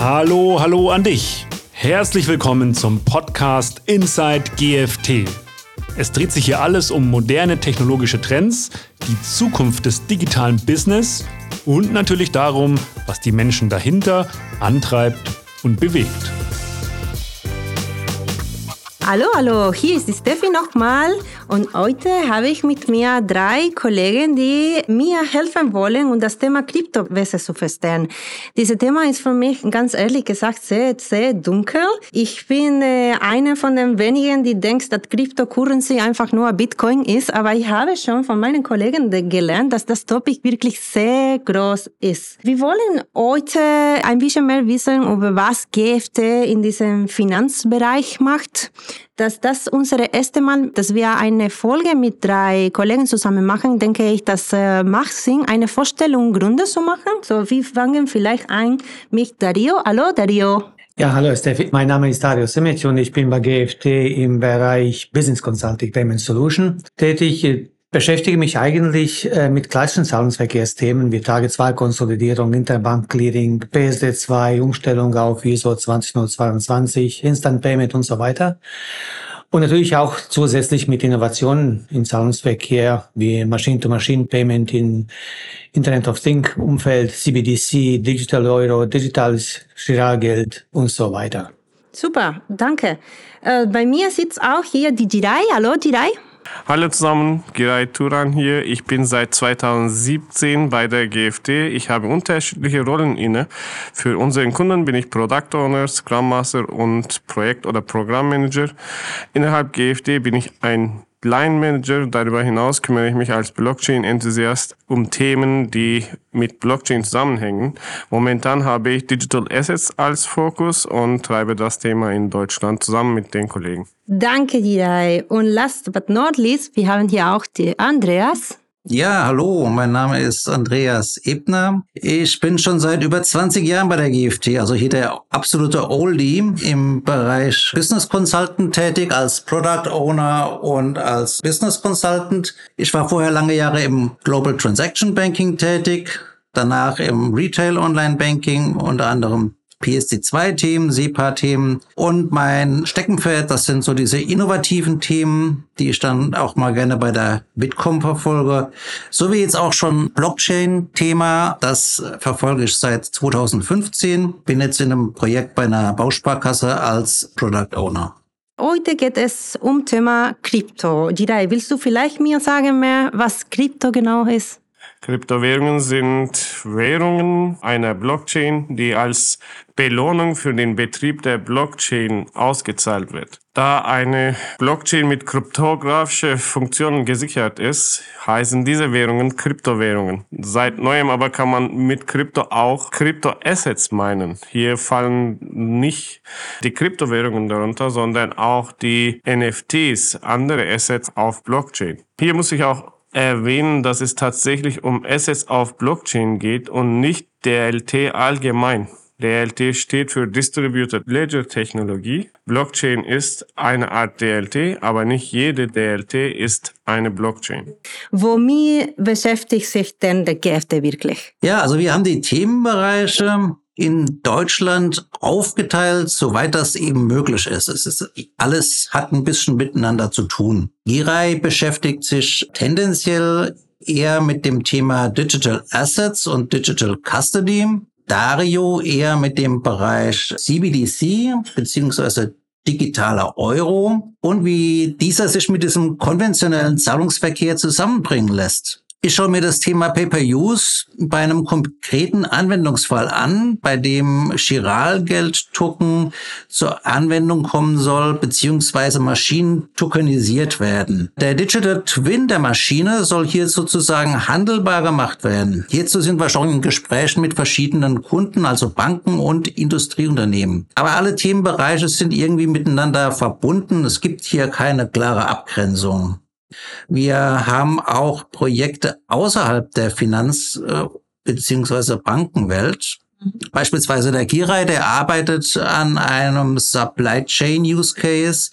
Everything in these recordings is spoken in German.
Hallo, hallo an dich. Herzlich willkommen zum Podcast Inside GFT. Es dreht sich hier alles um moderne technologische Trends, die Zukunft des digitalen Business und natürlich darum, was die Menschen dahinter antreibt und bewegt. Hallo, hallo, hier ist die Steffi nochmal und heute habe ich mit mir drei Kollegen, die mir helfen wollen, um das Thema Krypto besser zu verstehen. Dieses Thema ist für mich ganz ehrlich gesagt sehr, sehr dunkel. Ich bin äh, einer von den wenigen, die denkt, dass Cryptocurrency einfach nur Bitcoin ist, aber ich habe schon von meinen Kollegen gelernt, dass das Topic wirklich sehr groß ist. Wir wollen heute ein bisschen mehr wissen, über was GFT in diesem Finanzbereich macht dass das unsere erste Mal, dass wir eine Folge mit drei Kollegen zusammen machen, denke ich, das äh, macht Sinn, eine Vorstellung Gründe zu machen. So, wir fangen vielleicht ein mit Dario. Hallo, Dario. Ja, hallo Steffi. Mein Name ist Dario Simic und ich bin bei GFT im Bereich Business Consulting Payment Solution tätig beschäftige mich eigentlich äh, mit klassischen Zahlungsverkehrsthemen wie Tage-2-Konsolidierung, Interbank-Clearing, PSD2, Umstellung auf ISO 20022, Instant Payment und so weiter. Und natürlich auch zusätzlich mit Innovationen im Zahlungsverkehr wie Machine-to-Machine-Payment in Internet of Things Umfeld, CBDC, Digital Euro, digitales Giralgeld und so weiter. Super, danke. Äh, bei mir sitzt auch hier die Jirai. Hallo, Jirai. Hallo zusammen, Giray Turan hier. Ich bin seit 2017 bei der GFT. Ich habe unterschiedliche Rollen inne. Für unseren Kunden bin ich Product Owner, Scrum Master und Projekt- oder Programmmanager. Innerhalb GFT bin ich ein Line Manager. Darüber hinaus kümmere ich mich als Blockchain-Enthusiast um Themen, die mit Blockchain zusammenhängen. Momentan habe ich Digital Assets als Fokus und treibe das Thema in Deutschland zusammen mit den Kollegen. Danke dir. Und last but not least, wir haben hier auch die Andreas. Ja, hallo, mein Name ist Andreas Ebner. Ich bin schon seit über 20 Jahren bei der GFT, also hier der absolute Oldie im Bereich Business Consultant tätig, als Product Owner und als Business Consultant. Ich war vorher lange Jahre im Global Transaction Banking tätig, danach im Retail Online Banking, unter anderem PSD2-Themen, SEPA-Themen und mein Steckenpferd, das sind so diese innovativen Themen, die ich dann auch mal gerne bei der Bitkom verfolge. So wie jetzt auch schon Blockchain-Thema, das verfolge ich seit 2015, bin jetzt in einem Projekt bei einer Bausparkasse als Product Owner. Heute geht es um Thema Krypto. Jirai, willst du vielleicht mir sagen mehr, was Krypto genau ist? Kryptowährungen sind Währungen einer Blockchain, die als Belohnung für den Betrieb der Blockchain ausgezahlt wird. Da eine Blockchain mit kryptografischen Funktionen gesichert ist, heißen diese Währungen Kryptowährungen. Seit neuem aber kann man mit Krypto auch Kryptoassets meinen. Hier fallen nicht die Kryptowährungen darunter, sondern auch die NFTs, andere Assets auf Blockchain. Hier muss ich auch erwähnen, dass es tatsächlich um Assets auf Blockchain geht und nicht DLT allgemein. DLT steht für Distributed Ledger Technologie. Blockchain ist eine Art DLT, aber nicht jede DLT ist eine Blockchain. Womit beschäftigt sich denn der GFT wirklich? Ja, also wir haben die Themenbereiche in Deutschland aufgeteilt, soweit das eben möglich ist. Es ist alles hat ein bisschen miteinander zu tun. Girai beschäftigt sich tendenziell eher mit dem Thema Digital Assets und Digital Custody. Dario eher mit dem Bereich CBDC beziehungsweise digitaler Euro und wie dieser sich mit diesem konventionellen Zahlungsverkehr zusammenbringen lässt. Ich schaue mir das Thema Pay-per-Use bei einem konkreten Anwendungsfall an, bei dem Chiralgeld-Token zur Anwendung kommen soll, beziehungsweise Maschinen tokenisiert werden. Der Digital Twin der Maschine soll hier sozusagen handelbar gemacht werden. Hierzu sind wir schon in Gesprächen mit verschiedenen Kunden, also Banken und Industrieunternehmen. Aber alle Themenbereiche sind irgendwie miteinander verbunden. Es gibt hier keine klare Abgrenzung. Wir haben auch Projekte außerhalb der Finanz- äh, bzw. Bankenwelt. Mhm. Beispielsweise der Girai, der arbeitet an einem Supply Chain Use Case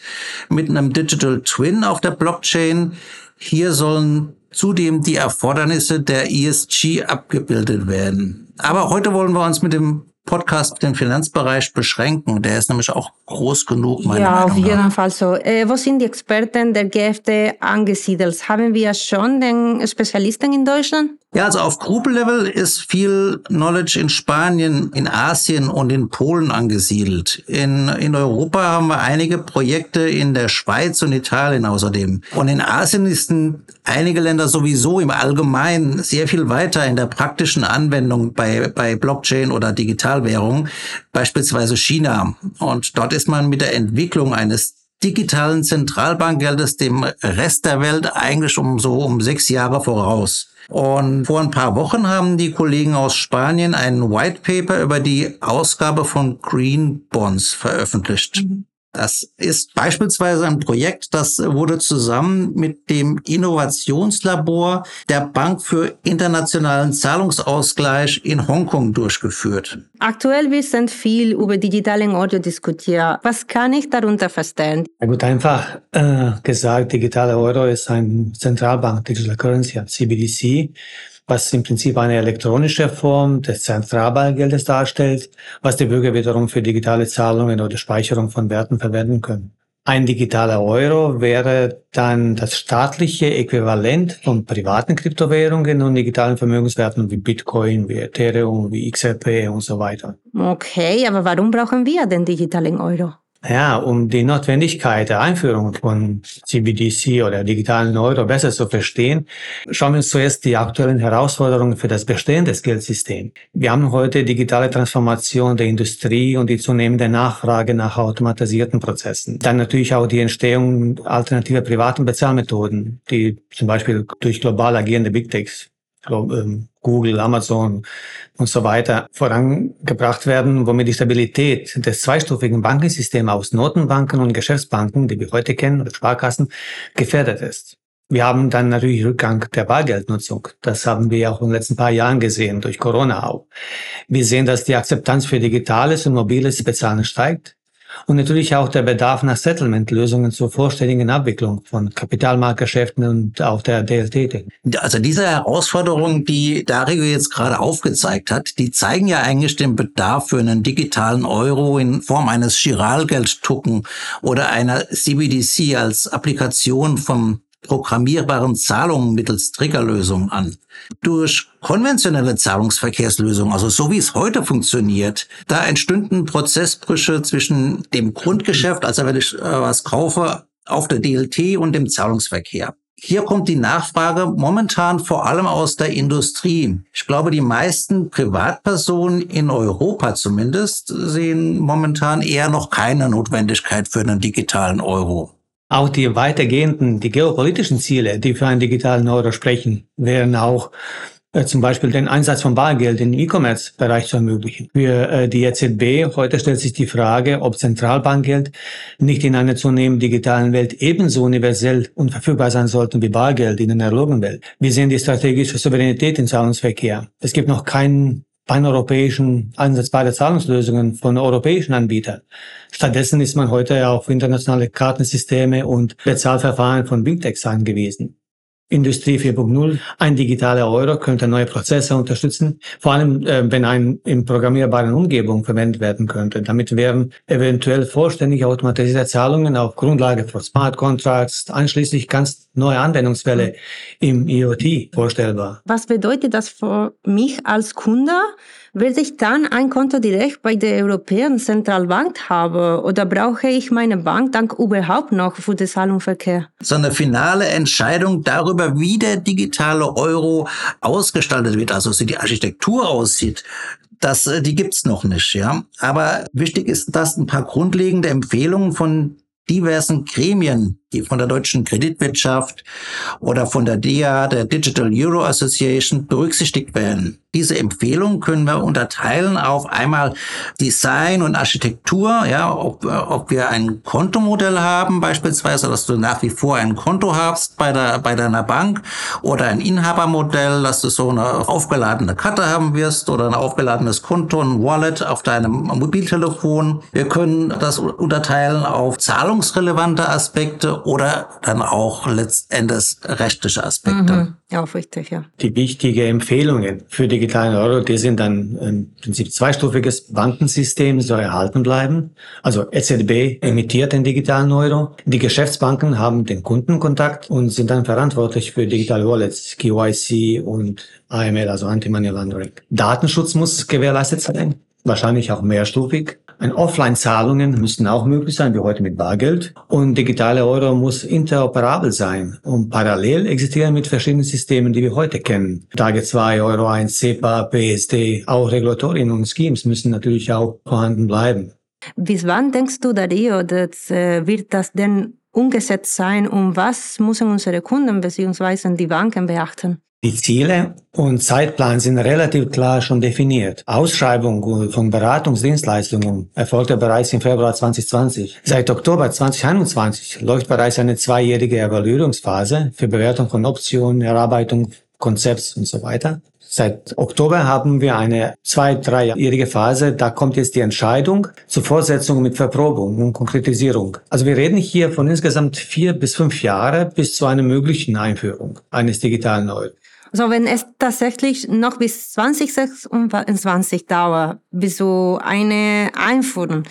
mit einem Digital Twin auf der Blockchain. Hier sollen zudem die Erfordernisse der ESG abgebildet werden. Aber heute wollen wir uns mit dem Podcast auf den Finanzbereich beschränken. Der ist nämlich auch groß genug, meiner ja, Meinung nach. Ja, auf jeden Fall so. Äh, wo sind die Experten der GFT angesiedelt? Haben wir schon den Spezialisten in Deutschland? Ja, also auf Group-Level ist viel Knowledge in Spanien, in Asien und in Polen angesiedelt. In, in Europa haben wir einige Projekte in der Schweiz und Italien außerdem. Und in Asien sind einige Länder sowieso im Allgemeinen sehr viel weiter in der praktischen Anwendung bei, bei Blockchain oder Digitalwährung, beispielsweise China. Und dort ist man mit der Entwicklung eines digitalen Zentralbankgeldes dem Rest der Welt eigentlich um so um sechs Jahre voraus. Und vor ein paar Wochen haben die Kollegen aus Spanien ein White Paper über die Ausgabe von Green Bonds veröffentlicht. Mhm. Das ist beispielsweise ein Projekt, das wurde zusammen mit dem Innovationslabor der Bank für internationalen Zahlungsausgleich in Hongkong durchgeführt. Aktuell wird sind viel über digitalen Audio diskutiert. Was kann ich darunter verstehen? Ja gut, einfach äh, gesagt, digitale Euro ist ein Zentralbank Digital Currency, CBDC was im Prinzip eine elektronische Form des Zentralbankgeldes darstellt, was die Bürger wiederum für digitale Zahlungen oder Speicherung von Werten verwenden können. Ein digitaler Euro wäre dann das staatliche Äquivalent von privaten Kryptowährungen und digitalen Vermögenswerten wie Bitcoin, wie Ethereum, wie XRP und so weiter. Okay, aber warum brauchen wir den digitalen Euro? Ja, um die Notwendigkeit der Einführung von CBDC oder digitalen Euro besser zu verstehen, schauen wir uns zuerst die aktuellen Herausforderungen für das bestehende Geldsystem. Wir haben heute digitale Transformation der Industrie und die zunehmende Nachfrage nach automatisierten Prozessen. Dann natürlich auch die Entstehung alternativer privaten Bezahlmethoden, die zum Beispiel durch global agierende Big Techs ähm, Google, Amazon und so weiter vorangebracht werden, womit die Stabilität des zweistufigen Bankensystems aus Notenbanken und Geschäftsbanken, die wir heute kennen, oder Sparkassen, gefährdet ist. Wir haben dann natürlich Rückgang der Bargeldnutzung. Das haben wir auch in den letzten paar Jahren gesehen, durch Corona auch. Wir sehen, dass die Akzeptanz für digitales und mobiles Bezahlen steigt und natürlich auch der Bedarf nach Settlement-Lösungen zur vollständigen Abwicklung von Kapitalmarktgeschäften und auch der DLT. Also diese Herausforderungen, die Dario jetzt gerade aufgezeigt hat, die zeigen ja eigentlich den Bedarf für einen digitalen Euro in Form eines Chiralgeld-Token oder einer CBDC als Applikation vom programmierbaren Zahlungen mittels Triggerlösungen an. Durch konventionelle Zahlungsverkehrslösungen, also so wie es heute funktioniert, da entstünden Prozessbrüche zwischen dem Grundgeschäft, also wenn ich äh, was kaufe, auf der DLT und dem Zahlungsverkehr. Hier kommt die Nachfrage momentan vor allem aus der Industrie. Ich glaube, die meisten Privatpersonen in Europa zumindest sehen momentan eher noch keine Notwendigkeit für einen digitalen Euro. Auch die weitergehenden, die geopolitischen Ziele, die für einen digitalen Euro sprechen, wären auch äh, zum Beispiel den Einsatz von Bargeld im E-Commerce-Bereich zu ermöglichen. Für äh, die EZB heute stellt sich die Frage, ob Zentralbankgeld nicht in einer zunehmend digitalen Welt ebenso universell und verfügbar sein sollten wie Bargeld in einer analogen Welt. Wir sehen die strategische Souveränität im Zahlungsverkehr. Es gibt noch keinen paneuropäischen einsetzbare Zahlungslösungen von europäischen Anbietern. Stattdessen ist man heute auf internationale Kartensysteme und Bezahlverfahren von Big Techs angewiesen. Industrie 4.0. Ein digitaler Euro könnte neue Prozesse unterstützen, vor allem äh, wenn ein in programmierbaren Umgebung verwendet werden könnte. Damit wären eventuell vollständig automatisierte Zahlungen auf Grundlage von Smart Contracts, einschließlich ganz neue Anwendungsfälle im IoT vorstellbar. Was bedeutet das für mich als Kunde? Will ich dann ein Konto direkt bei der Europäischen Zentralbank haben oder brauche ich meine Bank dann überhaupt noch für den Zahlungsverkehr? So eine finale Entscheidung darüber, wie der digitale Euro ausgestaltet wird, also wie die Architektur aussieht, das, äh, die gibt's noch nicht, ja. Aber wichtig ist, dass ein paar grundlegende Empfehlungen von diversen Gremien die von der deutschen Kreditwirtschaft oder von der DEA, der Digital Euro Association, berücksichtigt werden. Diese Empfehlungen können wir unterteilen auf einmal Design und Architektur, ja, ob, ob wir ein Kontomodell haben, beispielsweise, dass du nach wie vor ein Konto hast bei, der, bei deiner Bank oder ein Inhabermodell, dass du so eine aufgeladene Karte haben wirst oder ein aufgeladenes Konto, ein Wallet auf deinem Mobiltelefon. Wir können das unterteilen auf zahlungsrelevante Aspekte oder dann auch letztendlich rechtliche Aspekte. Mhm. Ja, richtig, ja. Die wichtigen Empfehlungen für digitalen Euro, die sind dann im Prinzip zweistufiges Bankensystem soll erhalten bleiben. Also EZB emittiert den digitalen Euro. Die Geschäftsbanken haben den Kundenkontakt und sind dann verantwortlich für digitale Wallets, KYC und AML, also Anti-Money Laundering. Datenschutz muss gewährleistet sein, wahrscheinlich auch mehrstufig. Ein Offline-Zahlungen müssen auch möglich sein, wie heute mit Bargeld. Und digitale Euro muss interoperabel sein und parallel existieren mit verschiedenen Systemen, die wir heute kennen. Tage 2, Euro 1, SEPA, PSD, auch Regulatorien und Schemes müssen natürlich auch vorhanden bleiben. Bis wann denkst du, Dario, dass, äh, wird das denn umgesetzt sein und was müssen unsere Kunden bzw. die Banken beachten? Die Ziele und Zeitplan sind relativ klar schon definiert. Ausschreibung von Beratungsdienstleistungen erfolgte bereits im Februar 2020. Seit Oktober 2021 läuft bereits eine zweijährige Evaluierungsphase für Bewertung von Optionen, Erarbeitung Konzepts und so weiter. Seit Oktober haben wir eine zwei-, dreijährige Phase. Da kommt jetzt die Entscheidung zur Fortsetzung mit Verprobung und Konkretisierung. Also wir reden hier von insgesamt vier bis fünf Jahre bis zu einer möglichen Einführung eines digitalen Euro. Also wenn es tatsächlich noch bis 2026 dauert, bis so eine einführen,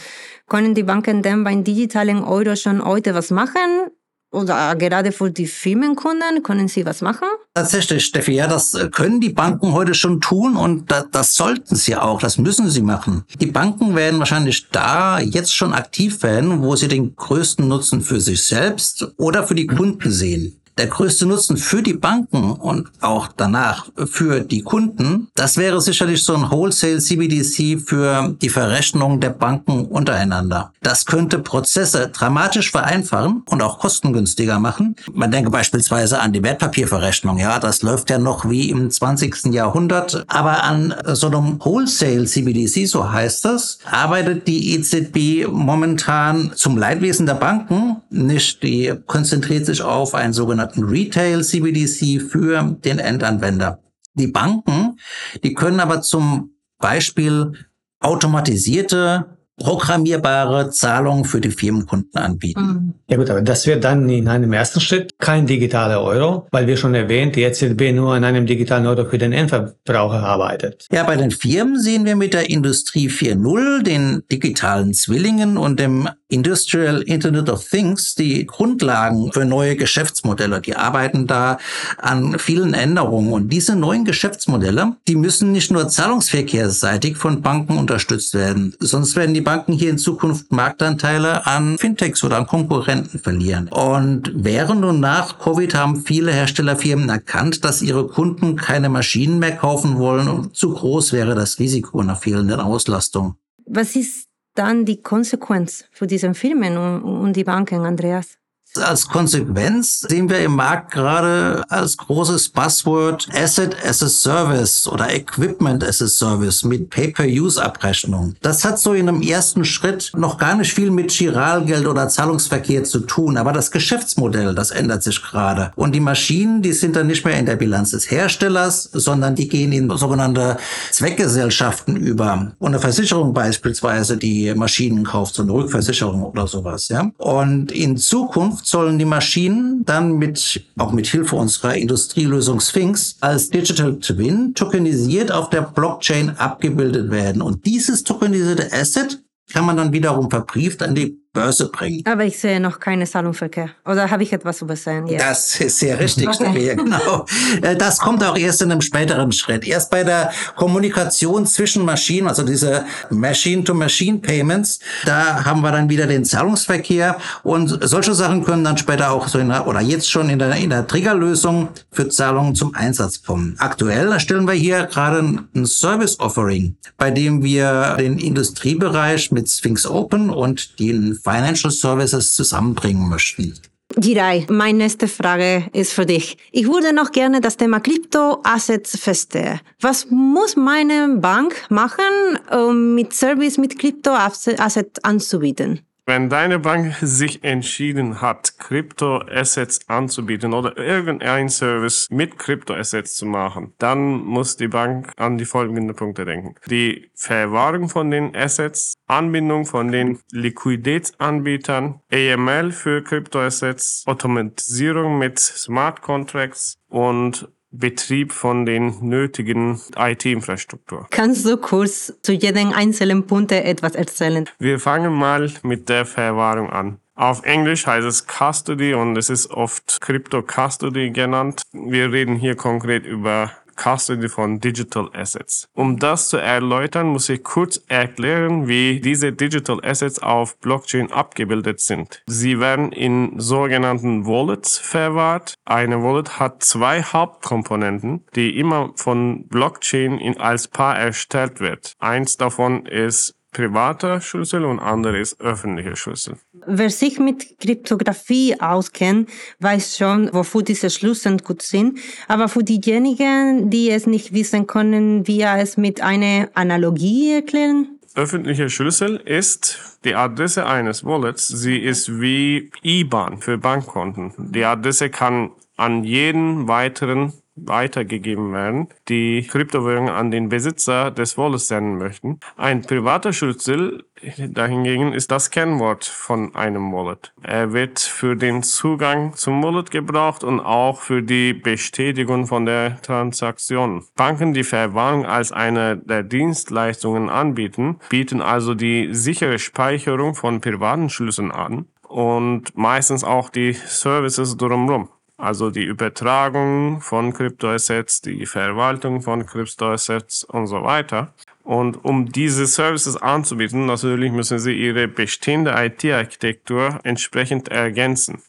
können die Banken denn beim digitalen Euro schon heute was machen? Oder gerade für die Firmenkunden können Sie was machen? Tatsächlich, Steffi, ja, das können die Banken heute schon tun und das, das sollten sie auch, das müssen sie machen. Die Banken werden wahrscheinlich da jetzt schon aktiv werden, wo sie den größten Nutzen für sich selbst oder für die Kunden sehen der größte Nutzen für die Banken und auch danach für die Kunden, das wäre sicherlich so ein Wholesale CBDC für die Verrechnung der Banken untereinander. Das könnte Prozesse dramatisch vereinfachen und auch kostengünstiger machen. Man denke beispielsweise an die Wertpapierverrechnung. Ja, das läuft ja noch wie im 20. Jahrhundert. Aber an so einem Wholesale CBDC, so heißt das, arbeitet die EZB momentan zum Leidwesen der Banken nicht. Die konzentriert sich auf ein sogenanntes sogenannten Retail CBDC für den Endanwender. Die Banken, die können aber zum Beispiel automatisierte programmierbare Zahlungen für die Firmenkunden anbieten. Mhm. Ja gut, aber das wird dann in einem ersten Schritt kein digitaler Euro, weil wir schon erwähnt, die EZB nur an einem digitalen Euro für den Endverbraucher arbeitet. Ja, bei den Firmen sehen wir mit der Industrie 4.0, den digitalen Zwillingen und dem Industrial Internet of Things die Grundlagen für neue Geschäftsmodelle. Die arbeiten da an vielen Änderungen und diese neuen Geschäftsmodelle, die müssen nicht nur zahlungsverkehrsseitig von Banken unterstützt werden, sonst werden die Banken hier in Zukunft Marktanteile an Fintechs oder an Konkurrenten verlieren. Und während und nach Covid haben viele Herstellerfirmen erkannt, dass ihre Kunden keine Maschinen mehr kaufen wollen und zu groß wäre das Risiko einer fehlenden Auslastung. Was ist dann die Konsequenz für diese Firmen und die Banken, Andreas? Als Konsequenz sehen wir im Markt gerade als großes Buzzword Asset as a Service oder Equipment as a Service mit Pay-per-Use-Abrechnung. Das hat so in einem ersten Schritt noch gar nicht viel mit Giralgeld oder Zahlungsverkehr zu tun, aber das Geschäftsmodell, das ändert sich gerade. Und die Maschinen, die sind dann nicht mehr in der Bilanz des Herstellers, sondern die gehen in sogenannte Zweckgesellschaften über. Und eine Versicherung beispielsweise, die Maschinen kauft, so eine Rückversicherung oder sowas, ja. Und in Zukunft Zukunft sollen die Maschinen dann mit, auch mit Hilfe unserer Industrielösung Sphinx als Digital Twin tokenisiert auf der Blockchain abgebildet werden. Und dieses tokenisierte Asset kann man dann wiederum verbrieft an die Börse bringen. Aber ich sehe noch keine Zahlungsverkehr. Oder habe ich etwas übersehen? Yes. Das ist sehr richtig, okay. genau. Äh, das kommt auch erst in einem späteren Schritt. Erst bei der Kommunikation zwischen Maschinen, also diese Machine-to-Machine-Payments, da haben wir dann wieder den Zahlungsverkehr und solche Sachen können dann später auch so in der, oder jetzt schon in der, in der Triggerlösung für Zahlungen zum Einsatz kommen. Aktuell erstellen wir hier gerade ein Service-Offering, bei dem wir den Industriebereich mit Sphinx Open und den Financial Services zusammenbringen möchten. Girai, meine nächste Frage ist für dich. Ich würde noch gerne das Thema Kryptoassets verstehen. Was muss meine Bank machen, um mit Service mit Kryptoassets anzubieten? Wenn deine Bank sich entschieden hat, Kryptoassets anzubieten oder irgendein Service mit Kryptoassets zu machen, dann muss die Bank an die folgenden Punkte denken. Die Verwahrung von den Assets, Anbindung von den Liquiditätsanbietern, AML für Kryptoassets, Automatisierung mit Smart Contracts und Betrieb von den nötigen IT-Infrastruktur. Kannst du kurz zu jedem einzelnen Punkt etwas erzählen? Wir fangen mal mit der Verwahrung an. Auf Englisch heißt es Custody und es ist oft Crypto Custody genannt. Wir reden hier konkret über Custody von Digital Assets. Um das zu erläutern, muss ich kurz erklären, wie diese Digital Assets auf Blockchain abgebildet sind. Sie werden in sogenannten Wallets verwahrt. Eine Wallet hat zwei Hauptkomponenten, die immer von Blockchain in, als Paar erstellt wird. Eins davon ist privater Schlüssel und andere ist öffentlicher Schlüssel. Wer sich mit Kryptographie auskennt, weiß schon, wofür diese Schlüssel gut sind. Aber für diejenigen, die es nicht wissen können, wir es mit einer Analogie erklären? Öffentlicher Schlüssel ist die Adresse eines Wallets. Sie ist wie IBAN für Bankkonten. Die Adresse kann an jeden weiteren weitergegeben werden, die Kryptowährungen an den Besitzer des Wallets senden möchten. Ein privater Schlüssel dahingegen ist das Kennwort von einem Wallet. Er wird für den Zugang zum Wallet gebraucht und auch für die Bestätigung von der Transaktion. Banken, die Verwahrung als eine der Dienstleistungen anbieten, bieten also die sichere Speicherung von privaten Schlüsseln an und meistens auch die Services drumherum. Also die Übertragung von Kryptoassets, die Verwaltung von Kryptoassets und so weiter. Und um diese Services anzubieten, natürlich müssen Sie Ihre bestehende IT-Architektur entsprechend ergänzen.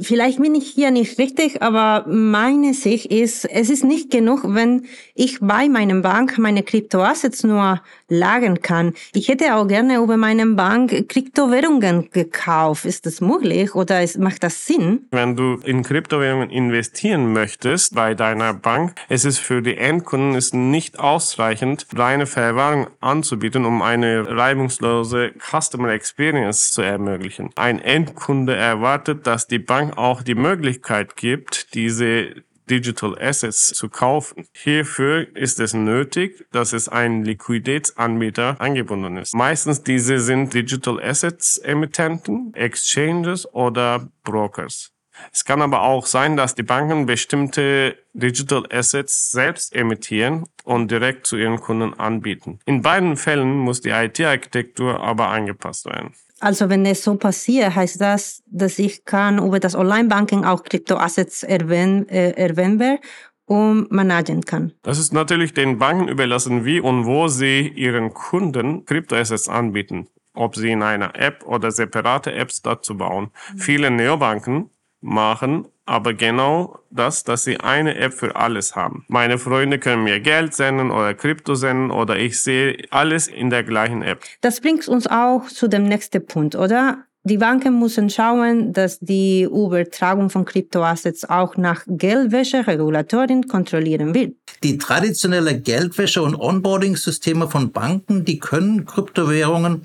Vielleicht bin ich hier nicht richtig, aber meine Sicht ist, es ist nicht genug, wenn ich bei meinem Bank meine Kryptoassets nur lagern kann. Ich hätte auch gerne über meine Bank Kryptowährungen gekauft. Ist das möglich oder ist, macht das Sinn? Wenn du in Kryptowährungen investieren möchtest bei deiner Bank, es ist für die Endkunden ist nicht ausreichend, reine Verwahrung anzubieten, um eine reibungslose Customer Experience zu ermöglichen. Ein Endkunde erwartet, dass die Bank auch die Möglichkeit gibt, diese Digital Assets zu kaufen. Hierfür ist es nötig, dass es ein Liquiditätsanbieter angebunden ist. Meistens diese sind Digital Assets Emittenten, Exchanges oder Brokers. Es kann aber auch sein, dass die Banken bestimmte Digital Assets selbst emittieren und direkt zu ihren Kunden anbieten. In beiden Fällen muss die IT-Architektur aber angepasst werden. Also wenn es so passiert, heißt das, dass ich kann über das Online-Banking auch Kryptoassets erwähnen, äh, erwähnen und managen kann. Das ist natürlich den Banken überlassen, wie und wo sie ihren Kunden Kryptoassets anbieten. Ob sie in einer App oder separate Apps dazu bauen. Mhm. Viele Neobanken machen aber genau das, dass sie eine App für alles haben. Meine Freunde können mir Geld senden oder Krypto senden oder ich sehe alles in der gleichen App. Das bringt uns auch zu dem nächsten Punkt, oder? Die Banken müssen schauen, dass die Übertragung von Kryptoassets auch nach Geldwäsche-Regulatoren kontrollieren wird. Die traditionelle Geldwäsche- und Onboarding-Systeme von Banken, die können Kryptowährungen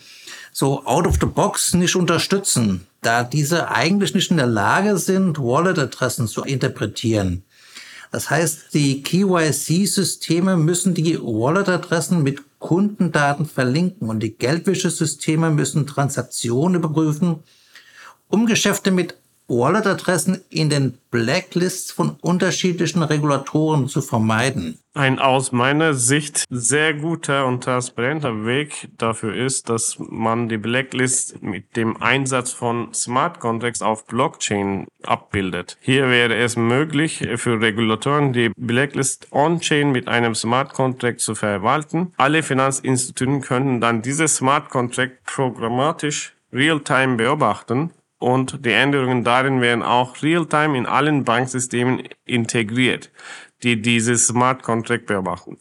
so out of the box nicht unterstützen, da diese eigentlich nicht in der Lage sind, Wallet-Adressen zu interpretieren. Das heißt, die KYC-Systeme müssen die Wallet-Adressen mit Kundendaten verlinken und die Geldwäschesysteme müssen Transaktionen überprüfen, um Geschäfte mit Wallet-Adressen in den Blacklists von unterschiedlichen Regulatoren zu vermeiden. Ein aus meiner Sicht sehr guter und transparenter Weg dafür ist, dass man die Blacklist mit dem Einsatz von Smart Contracts auf Blockchain abbildet. Hier wäre es möglich für Regulatoren, die Blacklist on-chain mit einem Smart Contract zu verwalten. Alle Finanzinstituten könnten dann dieses Smart Contract programmatisch real-time beobachten und die Änderungen darin werden auch real-time in allen Banksystemen integriert, die dieses Smart Contract beobachten.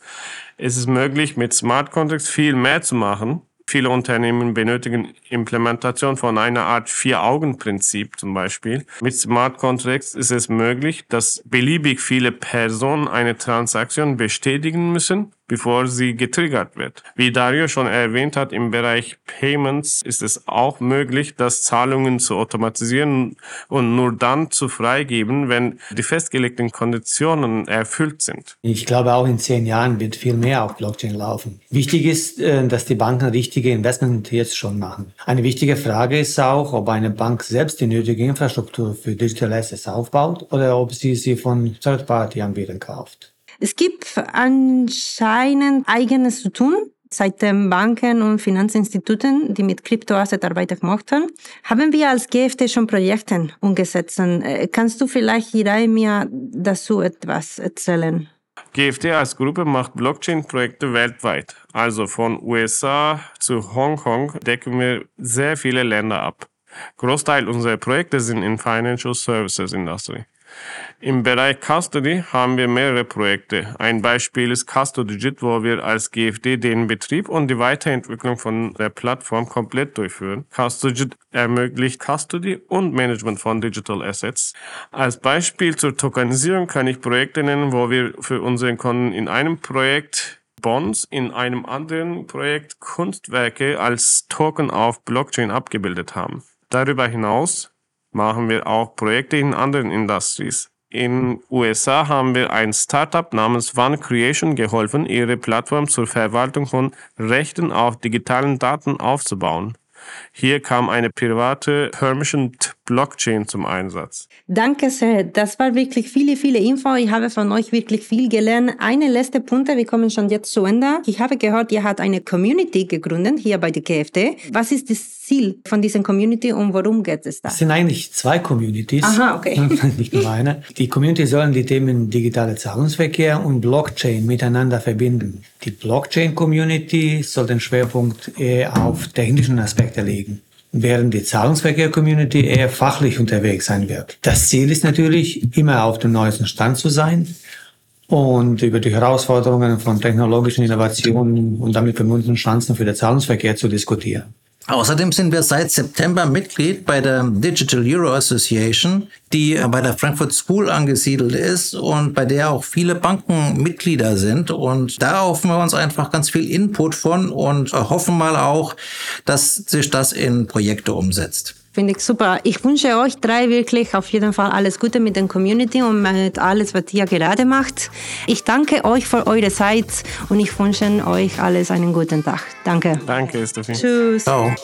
Es ist möglich, mit Smart Contracts viel mehr zu machen. Viele Unternehmen benötigen Implementation von einer Art Vier-Augen-Prinzip zum Beispiel. Mit Smart Contracts ist es möglich, dass beliebig viele Personen eine Transaktion bestätigen müssen bevor sie getriggert wird. Wie Dario schon erwähnt hat, im Bereich Payments ist es auch möglich, das Zahlungen zu automatisieren und nur dann zu freigeben, wenn die festgelegten Konditionen erfüllt sind. Ich glaube, auch in zehn Jahren wird viel mehr auf Blockchain laufen. Wichtig ist, äh, dass die Banken richtige Investment jetzt schon machen. Eine wichtige Frage ist auch, ob eine Bank selbst die nötige Infrastruktur für Digital Assets aufbaut oder ob sie sie von Third-Party-Anbietern kauft. Es gibt anscheinend eigenes zu tun. Seitdem Banken und Finanzinstituten, die mit Kryptoasset Arbeit gemacht haben, wir als GFT schon Projekte umgesetzt. Äh, kannst du vielleicht Hirai mir dazu etwas erzählen? GFT als Gruppe macht Blockchain-Projekte weltweit. Also von USA zu Hongkong decken wir sehr viele Länder ab. Großteil unserer Projekte sind in Financial Services Industry. Im Bereich Custody haben wir mehrere Projekte. Ein Beispiel ist CustoDigit, wo wir als GFD den Betrieb und die Weiterentwicklung von der Plattform komplett durchführen. CustoDigit ermöglicht Custody und Management von Digital Assets. Als Beispiel zur Tokenisierung kann ich Projekte nennen, wo wir für unseren Kunden in einem Projekt Bonds, in einem anderen Projekt Kunstwerke als Token auf Blockchain abgebildet haben. Darüber hinaus machen wir auch Projekte in anderen Industries. In USA haben wir ein Startup namens One Creation geholfen, ihre Plattform zur Verwaltung von Rechten auf digitalen Daten aufzubauen. Hier kam eine private Permissioned Blockchain zum Einsatz. Danke sehr. Das war wirklich viele, viele Info. Ich habe von euch wirklich viel gelernt. Eine letzte Punkte, wir kommen schon jetzt zu Ende. Ich habe gehört, ihr habt eine Community gegründet hier bei der KFT. Was ist das Ziel von dieser Community und worum geht es da? Es sind eigentlich zwei Communities. Aha, okay. Nicht nur eine. Die Community sollen die Themen digitale Zahlungsverkehr und Blockchain miteinander verbinden. Die Blockchain-Community soll den Schwerpunkt eher auf technischen Aspekte legen während die Zahlungsverkehr-Community eher fachlich unterwegs sein wird. Das Ziel ist natürlich, immer auf dem neuesten Stand zu sein und über die Herausforderungen von technologischen Innovationen und damit verbundenen Chancen für den Zahlungsverkehr zu diskutieren. Außerdem sind wir seit September Mitglied bei der Digital Euro Association, die bei der Frankfurt School angesiedelt ist und bei der auch viele Banken Mitglieder sind. Und da hoffen wir uns einfach ganz viel Input von und hoffen mal auch, dass sich das in Projekte umsetzt. Finde ich super. Ich wünsche euch drei wirklich auf jeden Fall alles Gute mit der Community und mit alles, was ihr gerade macht. Ich danke euch für eure Zeit und ich wünsche euch alles einen guten Tag. Danke. Danke, Steffi. Tschüss. Ciao.